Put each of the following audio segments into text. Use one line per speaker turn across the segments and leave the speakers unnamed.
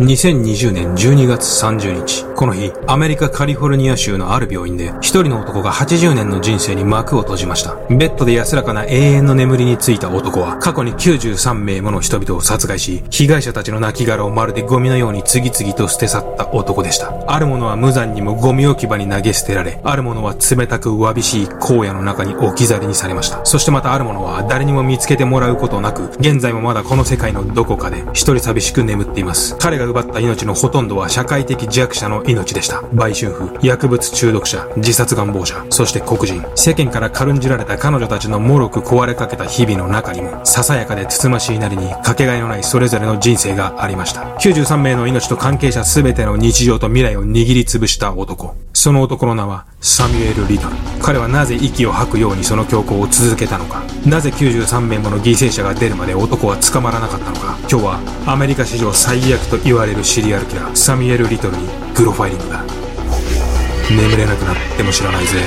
2020年12月30日、この日、アメリカカリフォルニア州のある病院で、一人の男が80年の人生に幕を閉じました。ベッドで安らかな永遠の眠りについた男は、過去に93名もの人々を殺害し、被害者たちの亡骸をまるでゴミのように次々と捨て去った男でした。ある者は無残にもゴミ置き場に投げ捨てられ、ある者は冷たくわびしい荒野の中に置き去りにされました。そしてまたある者は誰にも見つけてもらうことなく、現在もまだこの世界のどこかで一人寂しく眠っています。彼が奪った命のほとんどは社会的弱者の命でした。売春婦、薬物中毒者、自殺願望者、そして黒人。世間から軽んじられた彼女たちの脆く壊れかけた日々の中にも、ささやかでつつましいなりにかけがえのないそれぞれの人生がありました。93名の命と関係者全ての日常と未来を握りつぶした男。その男の名はサミュエル・リトル。彼はなぜ息を吐くようにその強行を続けたのか。なぜ93名もの犠牲者が出るまで男は捕まらなかったのか。今日はアメリカ史上最悪と言われるシリアルキラー、サミュエル・リトルにグロファイリングだ。眠れなくなっても知らないぜ。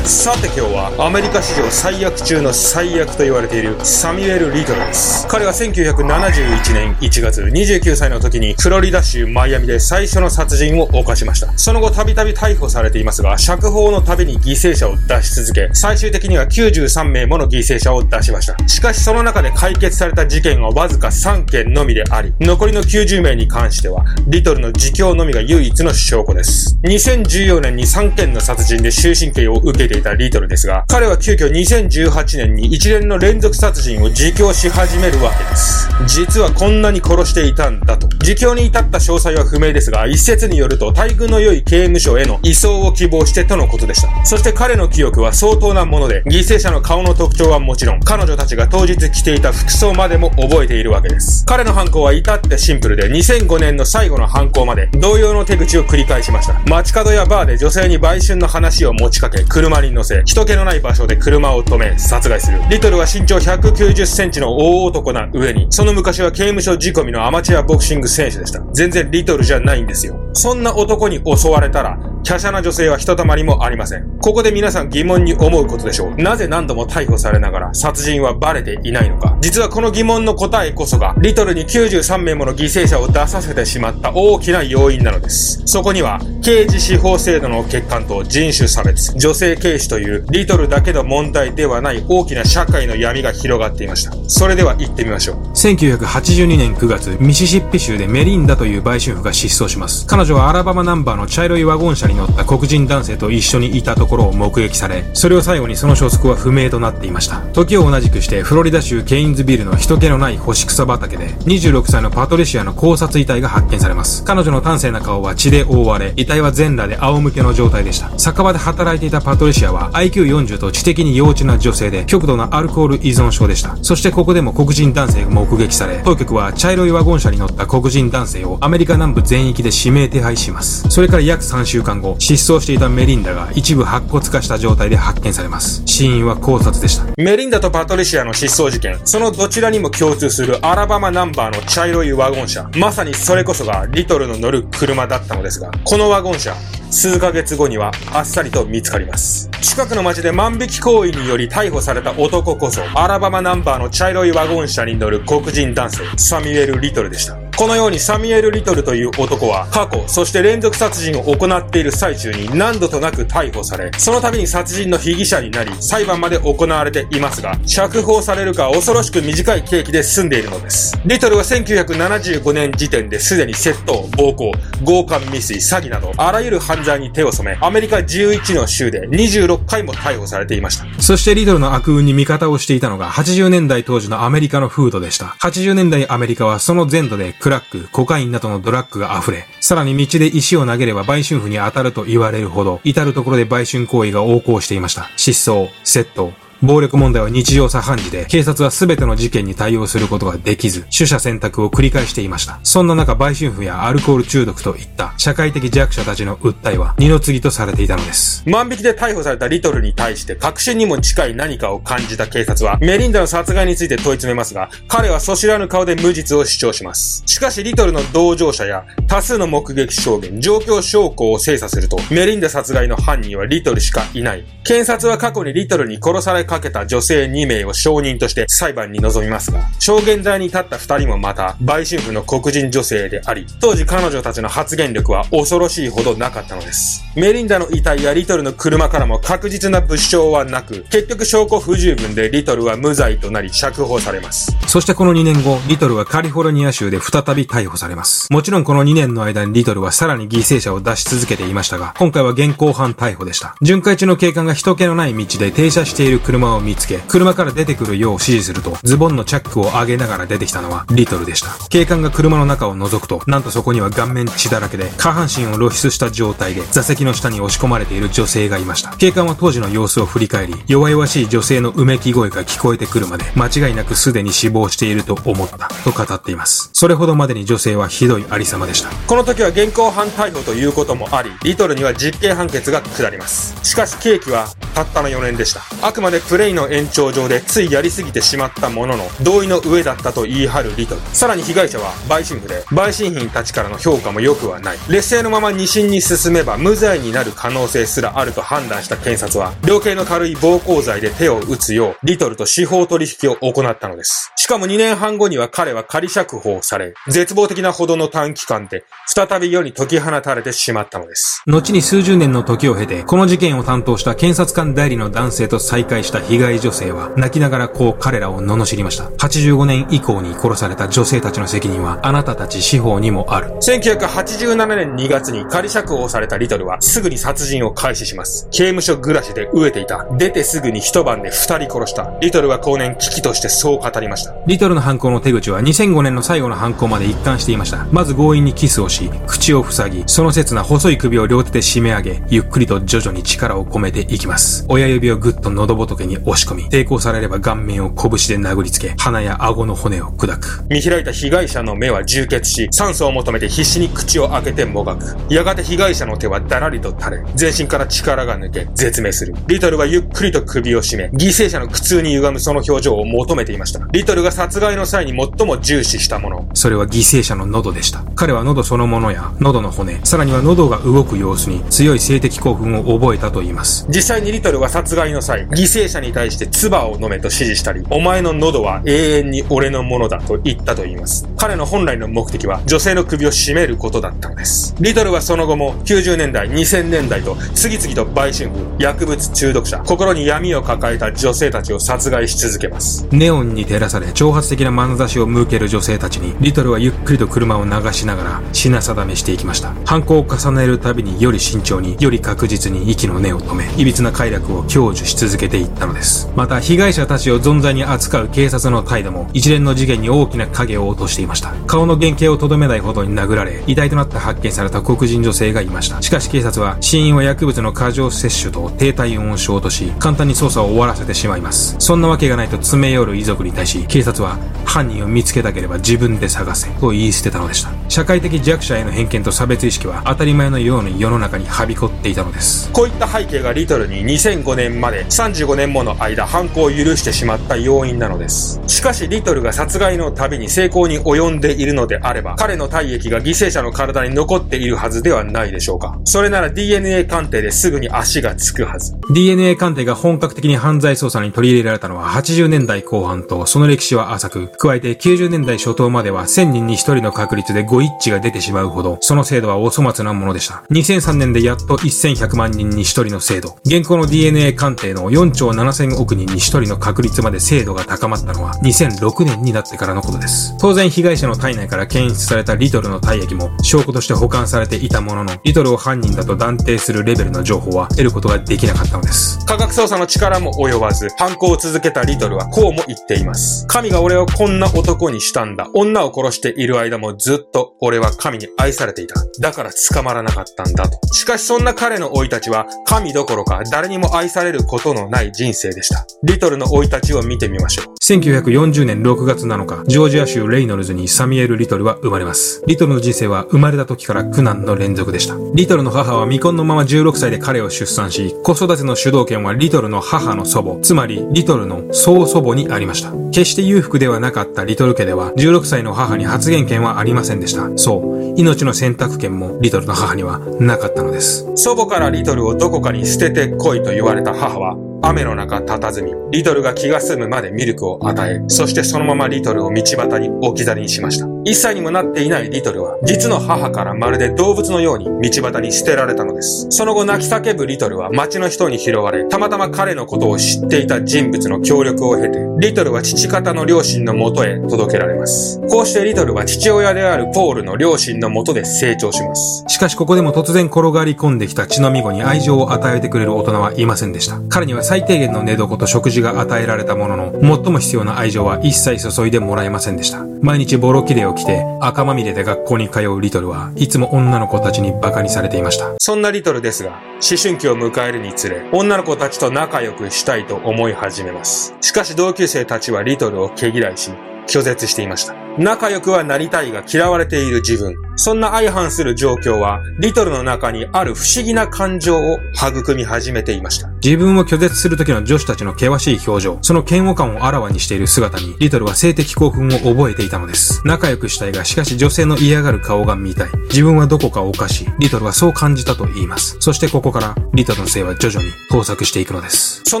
さて今日はアメリカ史上最悪中の最悪と言われているサミュエル・リトルです。彼は1971年1月29歳の時にフロリダ州マイアミで最初の殺人を犯しました。その後たびたび逮捕されていますが、釈放のたびに犠牲者を出し続け、最終的には93名もの犠牲者を出しました。しかしその中で解決された事件はわずか3件のみであり、残りの90名に関しては、リトルの自供のみが唯一の証拠です。2014年に3件の殺人で終身刑を受けていたリトルですが、彼は急遽2018年に一連の連続殺人を自供し始めるわけです。実はこんなに殺していたんだと。自供に至った詳細は不明ですが、一説によると待遇の良い刑務所への移送を希望してとのことでした。そして彼の記憶は相当なもので、犠牲者の顔の特徴はもちろん、彼女たちが当日着ていた服装までも覚えているわけです。彼の犯行は至ってシンプルで、2005年の最後の犯行まで同様の手口を繰り返しました。街角やバーで女性に売春の話を持ちかけ、車にに乗せ、人気のない場所で車を止め、殺害する。リトルは身長190センチの大男な上に、その昔は刑務所仕込みのアマチュアボクシング選手でした。全然リトルじゃないんですよ。そんな男に襲われたら、華奢な女性はひとたまりもありません。ここで皆さん疑問に思うことでしょう。なぜ何度も逮捕されながら殺人はバレていないのか。実はこの疑問の答えこそが、リトルに93名もの犠牲者を出させてしまった大きな要因なのです。そこには、刑事司法制度の欠陥と人種差別、女性軽視というリトルだけの問題ではない大きな社会の闇が広がっていました。それでは行ってみましょう。
1982年9月、ミシシッピ州でメリンダという売春婦が失踪します。彼女はアラバマナンバーの茶色いワゴン車に乗った黒人男性と一緒にいたところを目撃され、それを最後にその消息は不明となっていました。時を同じくしてフロリダ州ケインズビルの人気のない干し草畑で、26歳のパトリシアの考察遺体が発見されます。彼女の端正な顔は血で覆われ、遺体は全裸で仰向けの状態でした。酒場で働いていたパトリシアは IQ40 と知的に幼稚な女性で、極度なアルコール依存症でした。そしてここでも黒人男性が目撃され、当局は茶色いワゴン車に乗った黒人男性をアメリカ南部全域で指名手配します。それから約3週間後、失踪していたメリンダが一部白骨化した状態で発見されます。死因は考察でした。
メリンダとパトリシアの失踪事件、そのどちらにも共通するアラバマナンバーの茶色いワゴン車。まさにそれこそがリトルの乗る車だったのですが、このワゴン車、数ヶ月後にはあっさりと見つかります。近くの街で万引き行為により逮捕された男こそ、アラバマナンバーの茶色いワゴン車に乗る黒人男性、サミュエル・リトルでした。このようにサミュエル・リトルという男は過去、そして連続殺人を行っている最中に何度となく逮捕され、その度に殺人の被疑者になり、裁判まで行われていますが、釈放されるか恐ろしく短い刑期で済んでいるのです。リトルは1975年時点ですでに窃盗、暴行、強姦未遂、詐欺など、あらゆる犯罪に手を染め、アメリカ11の州で26回も逮捕されていました。
そしてリトルの悪運に味方をしていたのが80年代当時のアメリカの風土でした。80年代アメリカはその全土でクラック、コカインなどのドラッグが溢れ、さらに道で石を投げれば売春婦に当たると言われるほど、至るところで売春行為が横行していました。失踪、窃盗、暴力問題は日常茶飯事で、警察は全ての事件に対応することができず、取捨選択を繰り返していました。そんな中、売春婦やアルコール中毒といった社会的弱者たちの訴えは二の次とされていたのです。
万引きで逮捕されたリトルに対して確信にも近い何かを感じた警察は、メリンダの殺害について問い詰めますが、彼はそ知らぬ顔で無実を主張します。しかし、リトルの同乗者や多数の目撃証言、状況証拠を精査すると、メリンダ殺害の犯人はリトルしかいない。検察は過去にリトルに殺されかけた女性2名を証人として裁判に臨みますが、証言台に立った2人もまた、売春婦の黒人女性であり、当時彼女たちの発言力は恐ろしいほどなかったのです。メリンダの遺体やリトルの車からも確実な物証はなく、結局証拠不十分でリトルは無罪となり釈放されます。
そしてこの2年後、リトルはカリフォルニア州で再び逮捕されます。もちろんこの2年の間にリトルはさらに犠牲者を出し続けていましたが、今回は現行犯逮捕でした。巡回中の警官が人気のない道で停車している車車を見つけ、車から出てくるよう指示すると、ズボンのチャックを上げながら出てきたのはリトルでした。警官が車の中を覗くと、なんとそこには顔面血だらけで、下半身を露出した状態で、座席の下に押し込まれている女性がいました。警官は当時の様子を振り返り、弱々しい女性のうめき声が聞こえてくるまで、間違いなくすでに死亡していると思った、と語っています。それほどまでに女性はひどいありさまでした。
この時は現行犯逮捕ということもあり、リトルには実刑判決が下ります。しかし刑期はたったの4年でした。あくまでプレイの延長上でついやりすぎてしまったものの、同意の上だったと言い張るリトル。さらに被害者は売春婦で、売春品たちからの評価も良くはない。劣勢のまま二審に進めば無罪になる可能性すらあると判断した検察は、量刑の軽い暴行罪で手を打つよう、リトルと司法取引を行ったのです。しかも2年半後には彼は仮釈放され、絶望的なほどの短期間で、再び世に解き放たれてしまったのです。
後に数十年の時を経て、この事件を担当した検察官代理の男性と再会した被害女性は、泣きながらこう彼らを罵りました。85年以降に殺された女性たちの責任は、あなたたち司法にもある。
1987年2月に仮釈放されたリトルは、すぐに殺人を開始します。刑務所暮らしで飢えていた。出てすぐに一晩で二人殺した。リトルは後年危機としてそう語りました。
リトルの犯行の手口は2005年の最後の犯行まで一貫していました。まず強引にキスをし、口を塞ぎ、その切な細い首を両手で締め上げ、ゆっくりと徐々に力を込めていきます。親指をぐっと喉仏に押し込み、抵抗されれば顔面を拳で殴りつけ、鼻や顎の骨を砕く。
見開いた被害者の目は充血し、酸素を求めて必死に口を開けてもがく。やがて被害者の手はだらりと垂れ、全身から力が抜け、絶命する。リトルはゆっくりと首を絞め、犠牲者の苦痛に歪むその表情を求めていました。リトルが殺害の際に最も重視したもの。
それは犠牲者の喉でした。彼は喉そのものや、喉の骨、さらには喉が動く様子に強い性的興奮を覚えたと言います。
実際にリトルは殺害の際、犠牲者に対して唾を飲めと指示したり、お前の喉は永遠に俺のものだと言ったと言います。彼の本来の目的は女性の首を絞めることだったのです。リトルはその後も90年代、2000年代と次々と売春婦、薬物中毒者、心に闇を抱えた女性たちを殺害し続けます。
ネオンに照らされ挑発的な眼差しを向ける女性たちに、リトルはゆっくりと車を流しながら品定めしていきました。犯行を重ねるたびにより慎重に、より確実に息の根を止め、歪な快楽を享受し続けていったのです。また、被害者たちを存在に扱う警察の態度も、一連の事件に大きな影を落としていました。顔の原型をとどめないほどに殴られ、遺体となって発見された黒人女性がいました。しかし警察は、死因は薬物の過剰摂取と低体温症とし、簡単に捜査を終わらせてしまいます。そんなわけがないと詰め寄る遺族に対し、警察は、犯人を見つけたければ自分で探せ、と言い捨てたのでした。社会的弱者への偏見と差別意識は当たり前のように世の中にはびこっていたのです。
こういった背景がリトルに2005年まで35年もの間犯行を許してしまった要因なのです。しかしリトルが殺害のたびに成功に及んでいるのであれば、彼の体液が犠牲者の体に残っているはずではないでしょうか。それなら DNA 鑑定ですぐに足がつくはず。
DNA 鑑定が本格的に犯罪捜査に取り入れられたのは80年代後半とその歴史は浅く、加えて90年代初頭までは1000人に1人の確率でご一致が出てしまうほど、その制度はお粗末なものでした。2003年でやっと1100万人に1人の制度。現行の DNA 鑑定の4兆7000億人に1人の確率まで精度が高まったのは2006年になってからのことです。当然被害者の体内から検出されたリトルの体液も証拠として保管されていたものの、リトルを犯人だと断定するレベルの情報は得ることができなかったのです。
科学捜査の力も及ばず、犯行を続けたリトルはこうも言っています。神が俺をこんな男にしたんだ。女を殺している間もずっと俺は神に愛されていた。だから捕まらなかったんだと。しかしそんな彼の生い立ちは神どころか誰にも愛されることのない人生でした。リトルの生い立ちを見てみましょう。
1940年6月7日、ジョージア州レイノルズにサミュエル・リトルは生まれます。リトルの人生は生まれた時から苦難の連続でした。リトルの母は未婚のまま16歳で彼を出産し、子育ての主導権はリトルの母の祖母、つまりリトルの曽祖母にありました。決して裕福ではなかったリトル家では、16歳の母に発言権はありませんでした。そう、命の選択権もリトルの母にはなかったのです。
祖母からリトルをどこかに捨てて来いと言われた母は、雨の中佇み、リトルが気が済むまでミルクを与え、そしてそのままリトルを道端に置き去りにしました。一歳にもなっていないリトルは、実の母からまるで動物のように道端に捨てられたのです。その後泣き叫ぶリトルは街の人に拾われ、たまたま彼のことを知っていた人物の協力を経て、リトルは父方の両親のもとへ届けられます。こうしてリトルは父親であるポールの両親のもとで成長します。
しかしここでも突然転がり込んできた血のみ子に愛情を与えてくれる大人はいませんでした。彼には最低限の寝床と食事が与えられたものの、最も必要な愛情は一切注いでもらえませんでした。毎日ボロキレを着て赤まみれで学校に通うリトルはいつも女の子たちに馬鹿にされていました。
そんなリトルですが、思春期を迎えるにつれ、女の子たちと仲良くしたいと思い始めます。しかし同級生たちはリトルを毛嫌いし、拒絶していました。仲良くはなりたいが嫌われている自分。そんな相反する状況は、リトルの中にある不思議な感情を育み始めていました。
自分を拒絶する時の女子たちの険しい表情、その嫌悪感をあらわにしている姿に、リトルは性的興奮を覚えていたのです。仲良くしたいが、しかし女性の嫌がる顔が見たい。自分はどこかおかしい。リトルはそう感じたと言います。そしてここから、リトルの性は徐々に交錯していくのです。
そ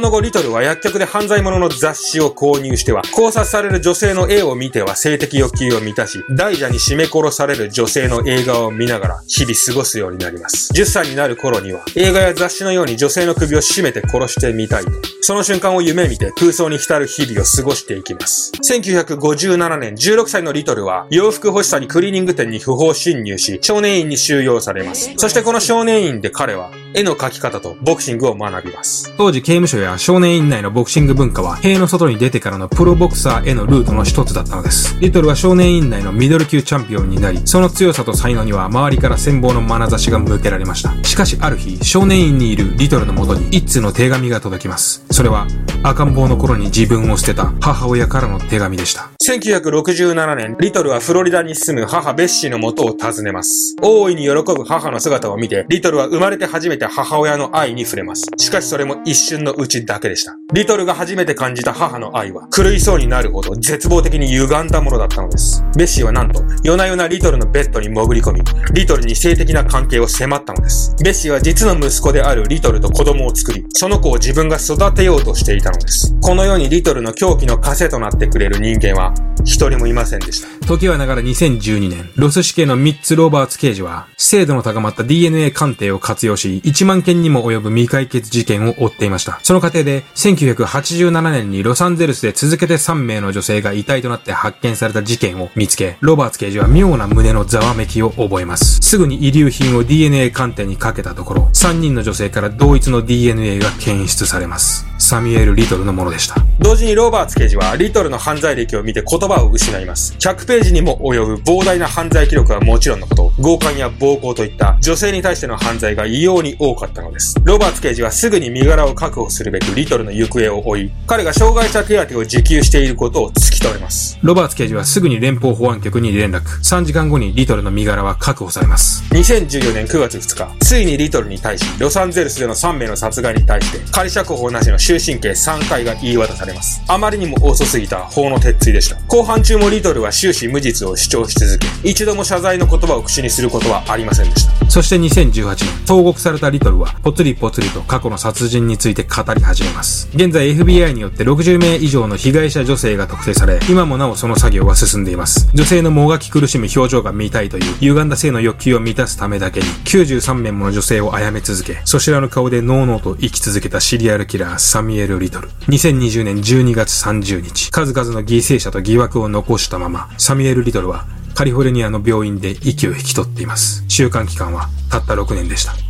の後、リトルは薬局で犯罪者の雑誌を購入しては、考察される女性の絵を見ては性的欲求を満たし、大蛇に締め殺される女性の映画を見ながら日々過ごすようになります。10歳になる頃には映画や雑誌のように女性の首を絞めて殺してみたいと、その瞬間を夢見て空想に浸る日々を過ごしていきます。1957年16歳のリトルは洋服欲しさにクリーニング店に不法侵入し少年院に収容されます。そしてこの少年院で彼は絵の描き方とボクシングを学びます。
当時刑務所や少年院内のボクシング文化は塀の外に出てからのプロボクサーへのルートの一つだったのです。リトルは少年院内のミドル級チャンピオンになり、その強さと才能には周りから羨望の眼差しが向けられました。しかしある日、少年院にいるリトルのもとに一通の手紙が届きます。それは、赤ん坊の頃に自分を捨てた母親からの手紙でした。
1967年、リトルはフロリダに住む母ベッシーの元を訪ねます。大いに喜ぶ母の姿を見て、リトルは生まれて初めて母親の愛に触れます。しかしそれも一瞬のうちだけでした。リトルが初めて感じた母の愛は、狂いそうになるほど絶望的に歪んだものだったのです。ベッシーはなんと、夜な夜なリトルのベッドに潜り込み、リトルに性的な関係を迫ったのです。ベッシーは実の息子であるリトルと子供を作り、その子を自分が育てようとしていたのです。このようにリトルの狂気の枷となってくれる人間は、一人もいませんでした。
時はながら2012年、ロス死刑のミッツ・ローバーツ刑事は、精度の高まった DNA 鑑定を活用し、1万件にも及ぶ未解決事件を追っていました。その過程で、1987年にロサンゼルスで続けて3名の女性が遺体となって発見された事件を見つけ、ロバーツ刑事は妙な胸のざわめきを覚えます。すぐに遺留品を DNA 鑑定にかけたところ、3人の女性から同一の DNA が検出されます。サミュエル・リトルのものでした。
同時にロバーツ刑事はリトルの犯罪歴を見て言葉を失います。100ページにも及ぶ膨大な犯罪記録はもちろんのこと、強姦や暴行といった女性に対しての犯罪が異様に多かったのです。ロバーツ刑事はすぐに身柄を確保するべくリトルの行方を追い、彼が障害者手当を受給していることを突き止めます。
ロバーツ刑事はすぐに連邦保安局に連絡。3時間後にリトルの身柄は確保されます。
2014年9月2日、ついにリトルに対し、ロサンゼルスでの3名の殺害に対して、仮釈放なしの終身刑3回が言い渡されます。あまりにも遅すぎた法の鉄槌でした。後半中もリトルは終始無実を主張し続け、一度も謝罪の言葉を口にすることはありませんでした。
そして2018年、投獄されたリトルは、ぽつりぽつりと過去の殺人について語り始めます。現在 FBI によって60名以上の被害者女性が特定され、今もなおその作業は進んでいます。女性のもがき苦しむ表情が見たいという歪んだ性の欲求を満たすためだけに、93名もの女性を殺め続け、そしらの顔でノーノーと生き続けたシリアルキラー、サミエル・リトル。2020年12月30日、数々の犠牲者と疑惑を残したまま、サミエル・リトルはカリフォルニアの病院で息を引き取っています。週間期間はたった6年でした。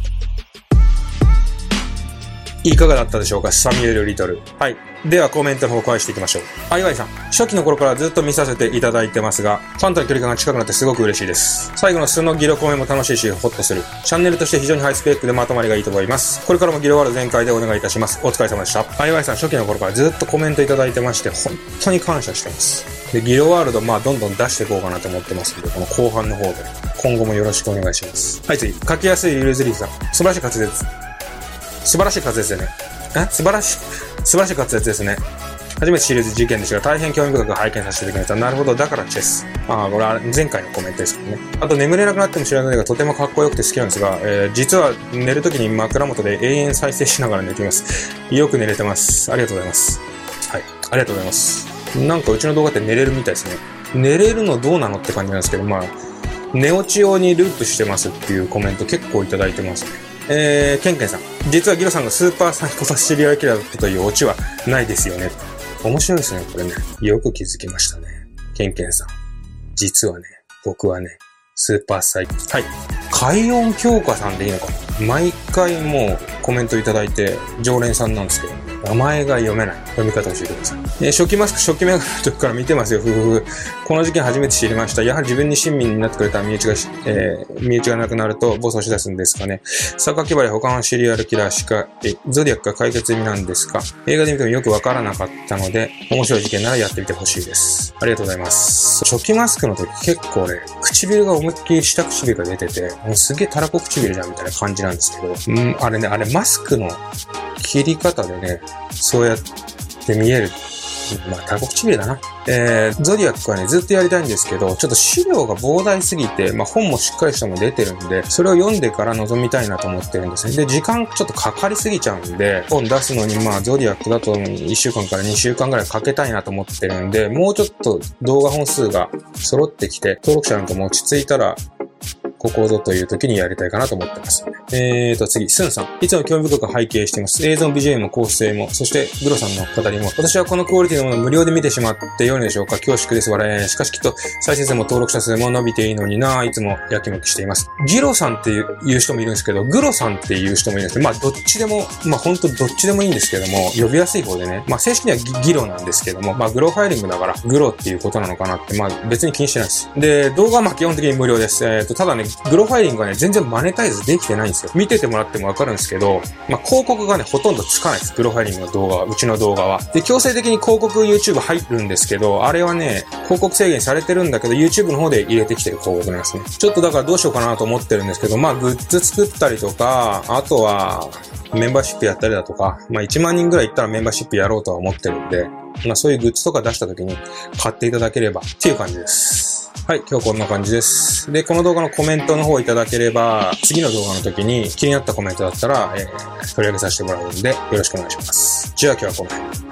いかがだったでしょうか？サミュエル・リトル。はい。ではコメントの方を返していきましょう。あいわいさん、初期の頃からずっと見させていただいてますが、ファンとの距離感が近くなってすごく嬉しいです。最後の素のギロコメも楽しいし、ホッとする。チャンネルとして非常にハイスペックでまとまりがいいと思います。これからもギロワール全開でお願いいたします。お疲れ様でした。あいわいさん、初期の頃からずっとコメントいただいてまして、本当に感謝してます。で、ギロワールド、まあ、どんどん出していこうかなと思ってますので、この後半の方で、今後もよろしくお願いします。はい、次。書きやすいゆるずりさん。素晴らしい滑舌。素晴らしい滑舌ですね。え？素晴らしい、素晴らしい滑舌ですね。初めてシリーズ事件でしたが、大変興味深く拝見させていただきました。なるほど、だからチェス。ああ、これは前回のコメントですけどね。あと、眠れなくなっても知らないが、とてもかっこよくて好きなんですが、えー、実は寝るときに枕元で永遠再生しながら寝ています。よく寝れてます。ありがとうございます。はい、ありがとうございます。なんかうちの動画って寝れるみたいですね。寝れるのどうなのって感じなんですけど、まあ、寝落ち用にループしてますっていうコメント結構いただいてますね。えー、ケンケンさん。実はギロさんがスーパーサイコパスシリアルキラーだったというオチはないですよね。面白いですね、これね。よく気づきましたね。ケンケンさん。実はね、僕はね、スーパーサイコ。はい。海音京香さんでいいのかな毎回もうコメントいただいて、常連さんなんですけど、名前が読めない。読み方教えてください。えー初期マスク、初期メガネの時から見てますよ。ふふふ。この事件初めて知りました。やはり自分に親身になってくれた身内が、えー身内がなくなると暴走し出すんですかね。榊原他のシリアルキラーしか、え、ゾディアックが解決済みなんですか映画で見てもよくわからなかったので、面白い事件ならやってみてほしいです。ありがとうございます。初期マスクの時結構ね、唇が思いっきり下唇が出てて、もうすげえたらこ唇じゃんみたいな感じなんですけど、うん、あれね、あれマスクの切り方でね、そうやって見える。まあ、たらこ唇だな。えー、ゾディアックはね、ずっとやりたいんですけど、ちょっと資料が膨大すぎて、まあ本もしっかりしたのも出てるんで、それを読んでから臨みたいなと思ってるんですね。で、時間ちょっとかかりすぎちゃうんで、本出すのにまあゾディアックだと1週間から2週間ぐらいかけたいなと思ってるんで、もうちょっと動画本数が揃ってきて、登録者なんかも落ち着いたら、ここぞという時にやりたいかなと思ってます。えーと、次、スンさん。いつも興味深く拝見しています。映像、BGM も構成も、そして、グロさんの語りも。私はこのクオリティのものを無料で見てしまってよいのでしょうか？恐縮です。笑い。しかしきっと、再生数も登録者数も伸びていいのにな、いつもやきもきしています。ギロさんっていう人もいるんですけど、グロさんっていう人もいるんですけど、まあ、どっちでも、まあ、本当どっちでもいいんですけども、呼びやすい方でね。まあ、正式にはギギロなんですけども、まあ、グロファイリングだから、グロっていうことなのかなって、まあ、別に気にしてないです。で、動画はまあ、基本的に無料です。えっ、と、ただね、グロファイリングはね、全然マネタイズできてないんですよ。見ててもらってもわかるんですけど、まあ、広告がね、ほとんどつかないです。グロファイリングの動画は、うちの動画は。で、強制的に広告 YouTube 入るんですけど、あれはね、広告制限されてるんだけど、YouTube の方で入れてきてる広告なんですね。ちょっとだからどうしようかなと思ってるんですけど、まあ、グッズ作ったりとか、あとは、メンバーシップやったりだとか、まあ1万人ぐらい行ったらメンバーシップやろうとは思ってるんで、まあそういうグッズとか出した時に買っていただければっていう感じです。はい、今日こんな感じです。で、この動画のコメントの方いただければ、次の動画の時に気になったコメントだったら、えー取り上げさせてもらうんで、よろしくお願いします。じゃあ今日はこの辺。